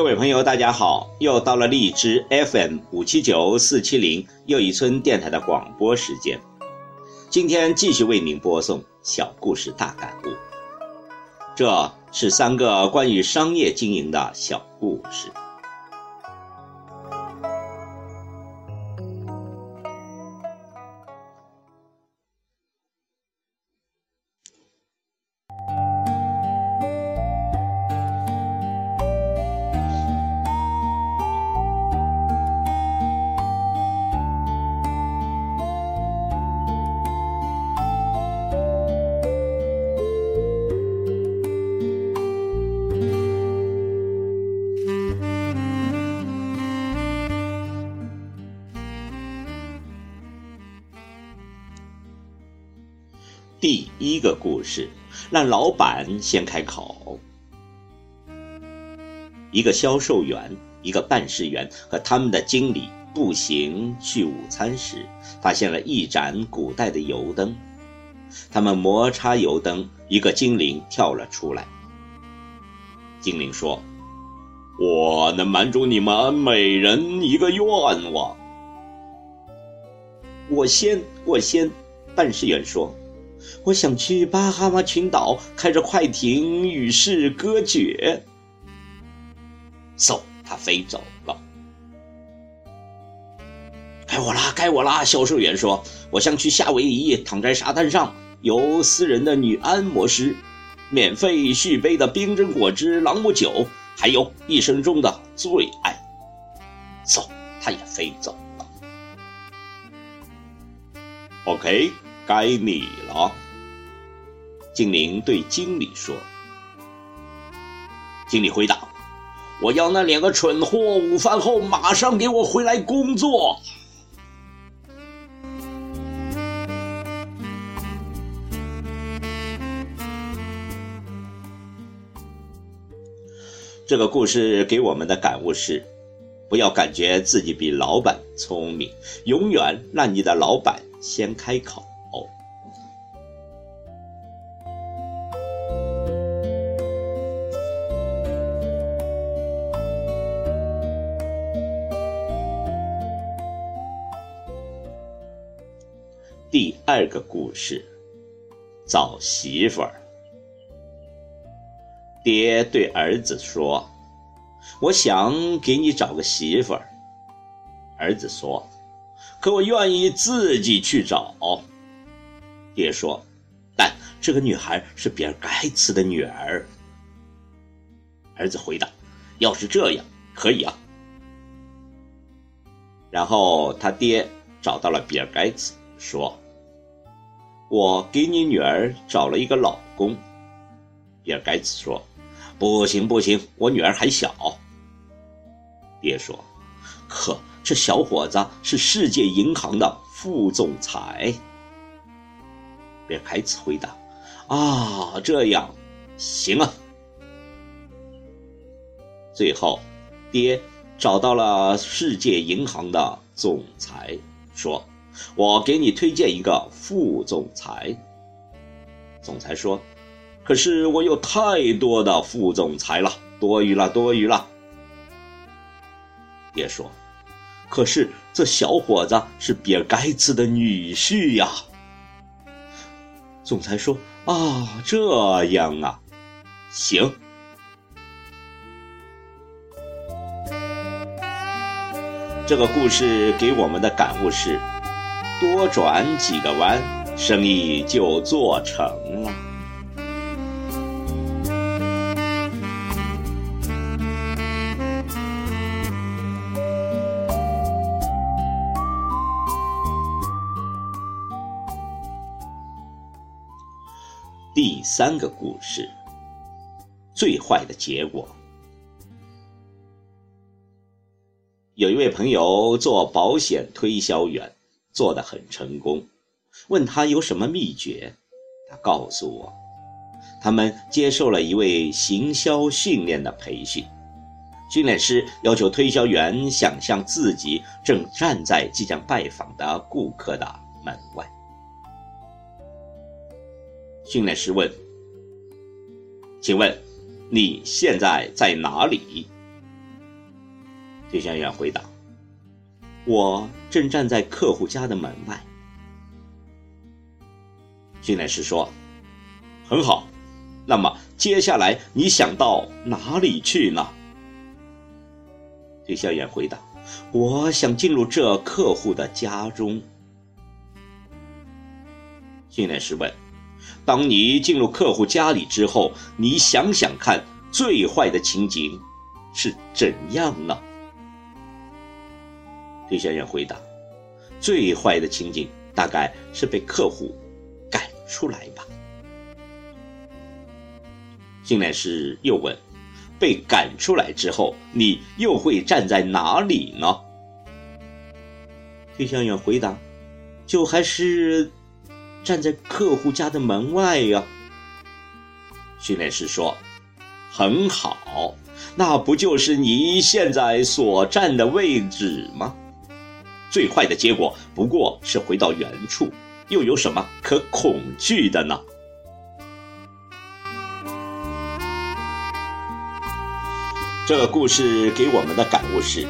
各位朋友，大家好！又到了荔枝 FM 五七九四七零又一村电台的广播时间。今天继续为您播送小故事大感悟。这是三个关于商业经营的小故事。第一个故事，让老板先开口。一个销售员、一个办事员和他们的经理步行去午餐时，发现了一盏古代的油灯。他们摩擦油灯，一个精灵跳了出来。精灵说：“我能满足你们每人一个愿望。”我先，我先。办事员说。我想去巴哈马群岛，开着快艇与世隔绝。嗖，他飞走了。该我啦，该我啦！销售员说：“我想去夏威夷，躺在沙滩上，由私人的女按摩师，免费续杯的冰镇果汁朗姆酒，还有一生中的最爱。”嗖，他也飞走了。OK。该你了，精灵对经理说。经理回答：“我要那两个蠢货，午饭后马上给我回来工作。”这个故事给我们的感悟是：不要感觉自己比老板聪明，永远让你的老板先开口。第二个故事，找媳妇儿。爹对儿子说：“我想给你找个媳妇儿。”儿子说：“可我愿意自己去找。”爹说：“但这个女孩是比尔盖茨的女儿。”儿子回答：“要是这样，可以啊。”然后他爹找到了比尔盖茨。说：“我给你女儿找了一个老公。”比尔盖茨说：“不行不行，我女儿还小。”爹说：“可这小伙子是世界银行的副总裁。”比尔盖茨回答：“啊，这样，行啊。”最后，爹找到了世界银行的总裁，说。我给你推荐一个副总裁。总裁说：“可是我有太多的副总裁了，多余了，多余了。”爹说：“可是这小伙子是比尔盖茨的女婿呀。”总裁说：“啊，这样啊，行。”这个故事给我们的感悟是。多转几个弯，生意就做成了。第三个故事，最坏的结果。有一位朋友做保险推销员，做得很成功。问他有什么秘诀，他告诉我，他们接受了一位行销训练的培训。训练师要求推销员想象自己正站在即将拜访的顾客的门外。训练师问：“请问，你现在在哪里？”推销员回答：“我正站在客户家的门外。”训练师说：“很好，那么接下来你想到哪里去呢？”推销员回答：“我想进入这客户的家中。”训练师问：“当你进入客户家里之后，你想想看，最坏的情景是怎样呢？”推销员回答：“最坏的情景大概是被客户赶出来吧。”训练师又问：“被赶出来之后，你又会站在哪里呢？”推销员回答：“就还是站在客户家的门外呀。”训练师说：“很好，那不就是你现在所站的位置吗？”最坏的结果不过是回到原处，又有什么可恐惧的呢？这个故事给我们的感悟是：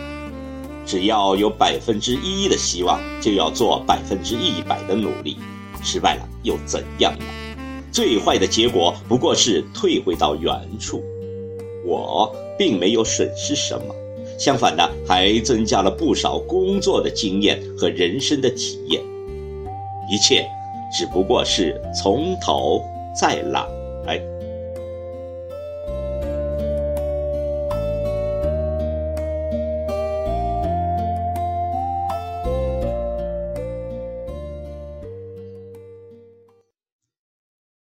只要有百分之一的希望，就要做百分之一百的努力。失败了又怎样呢？最坏的结果不过是退回到原处，我并没有损失什么。相反的，还增加了不少工作的经验和人生的体验。一切只不过是从头再来。